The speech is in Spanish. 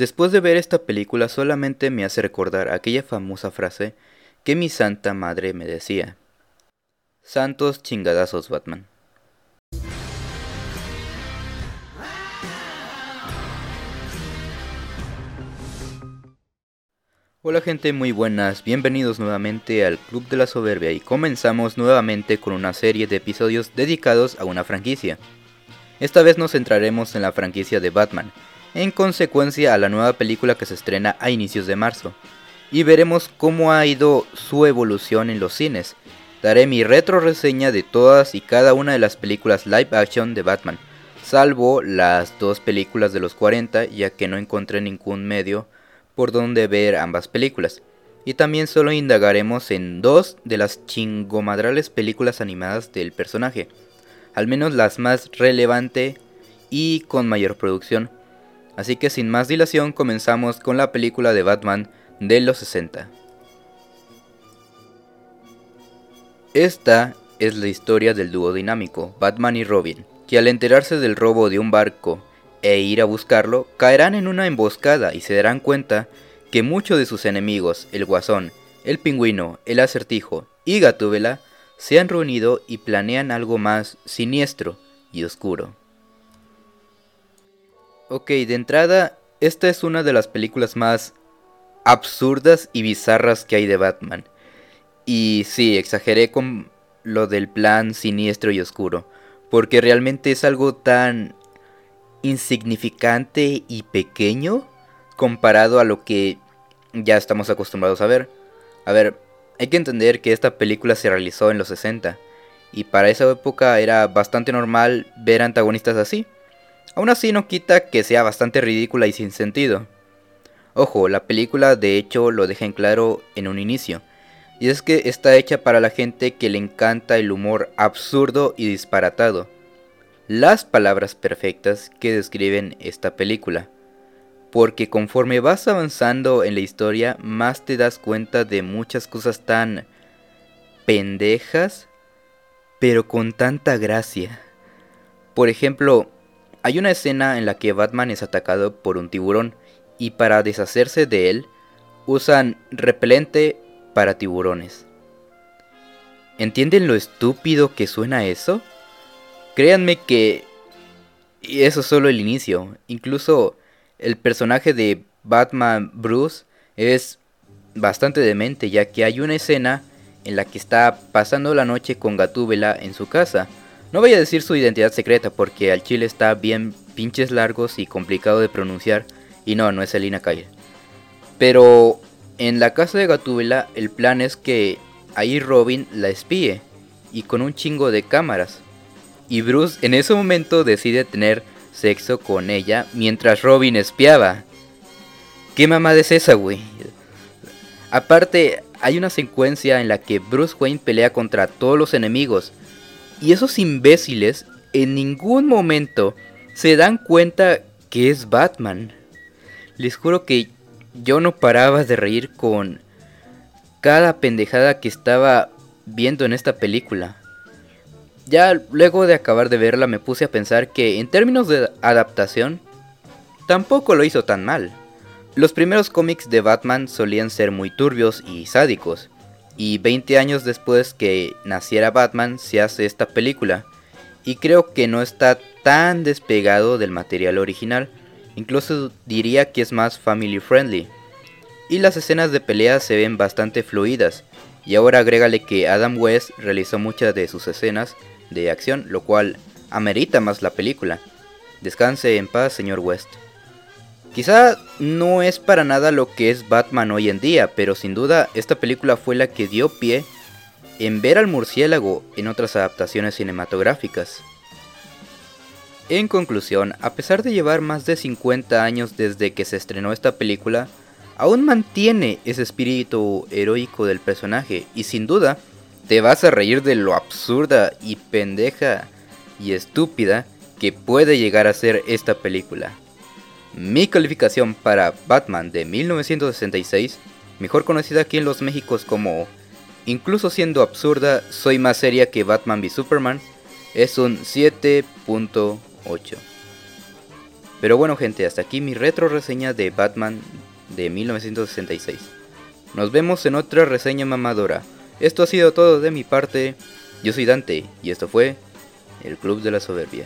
Después de ver esta película solamente me hace recordar aquella famosa frase que mi santa madre me decía. Santos chingadazos Batman. Hola gente muy buenas, bienvenidos nuevamente al Club de la Soberbia y comenzamos nuevamente con una serie de episodios dedicados a una franquicia. Esta vez nos centraremos en la franquicia de Batman, en consecuencia a la nueva película que se estrena a inicios de marzo, y veremos cómo ha ido su evolución en los cines. Daré mi retro reseña de todas y cada una de las películas live action de Batman, salvo las dos películas de los 40 ya que no encontré ningún medio por donde ver ambas películas. Y también solo indagaremos en dos de las chingomadrales películas animadas del personaje, al menos las más relevante y con mayor producción. Así que sin más dilación comenzamos con la película de Batman de los 60. Esta es la historia del dúo dinámico, Batman y Robin, que al enterarse del robo de un barco e ir a buscarlo, caerán en una emboscada y se darán cuenta que muchos de sus enemigos, el Guasón, el Pingüino, el Acertijo y Gatúbela, se han reunido y planean algo más siniestro y oscuro. Ok, de entrada, esta es una de las películas más absurdas y bizarras que hay de Batman. Y sí, exageré con lo del plan siniestro y oscuro, porque realmente es algo tan insignificante y pequeño comparado a lo que ya estamos acostumbrados a ver. A ver, hay que entender que esta película se realizó en los 60 y para esa época era bastante normal ver antagonistas así. Aún así no quita que sea bastante ridícula y sin sentido. Ojo, la película de hecho lo deja en claro en un inicio. Y es que está hecha para la gente que le encanta el humor absurdo y disparatado las palabras perfectas que describen esta película. Porque conforme vas avanzando en la historia, más te das cuenta de muchas cosas tan pendejas, pero con tanta gracia. Por ejemplo, hay una escena en la que Batman es atacado por un tiburón y para deshacerse de él usan repelente para tiburones. ¿Entienden lo estúpido que suena eso? Créanme que eso es solo el inicio. Incluso el personaje de Batman Bruce es bastante demente, ya que hay una escena en la que está pasando la noche con Gatúbela en su casa. No voy a decir su identidad secreta porque al chile está bien pinches largos y complicado de pronunciar. Y no, no es Selina Kyle. Pero en la casa de Gatúbela el plan es que ahí Robin la espíe y con un chingo de cámaras y Bruce en ese momento decide tener sexo con ella mientras Robin espiaba. ¿Qué mamada es esa, güey? Aparte, hay una secuencia en la que Bruce Wayne pelea contra todos los enemigos. Y esos imbéciles en ningún momento se dan cuenta que es Batman. Les juro que yo no paraba de reír con cada pendejada que estaba viendo en esta película. Ya luego de acabar de verla me puse a pensar que en términos de adaptación, tampoco lo hizo tan mal. Los primeros cómics de Batman solían ser muy turbios y sádicos, y 20 años después que naciera Batman se hace esta película, y creo que no está tan despegado del material original, incluso diría que es más family friendly. Y las escenas de pelea se ven bastante fluidas, y ahora agrégale que Adam West realizó muchas de sus escenas de acción, lo cual amerita más la película. Descanse en paz, señor West. Quizá no es para nada lo que es Batman hoy en día, pero sin duda esta película fue la que dio pie en ver al murciélago en otras adaptaciones cinematográficas. En conclusión, a pesar de llevar más de 50 años desde que se estrenó esta película, aún mantiene ese espíritu heroico del personaje y sin duda te vas a reír de lo absurda y pendeja y estúpida que puede llegar a ser esta película. Mi calificación para Batman de 1966, mejor conocida aquí en los Méxicos como Incluso siendo absurda, soy más seria que Batman v Superman, es un 7.8. Pero bueno gente, hasta aquí mi retro reseña de Batman de 1966. Nos vemos en otra reseña mamadora. Esto ha sido todo de mi parte. Yo soy Dante y esto fue el Club de la Soberbia.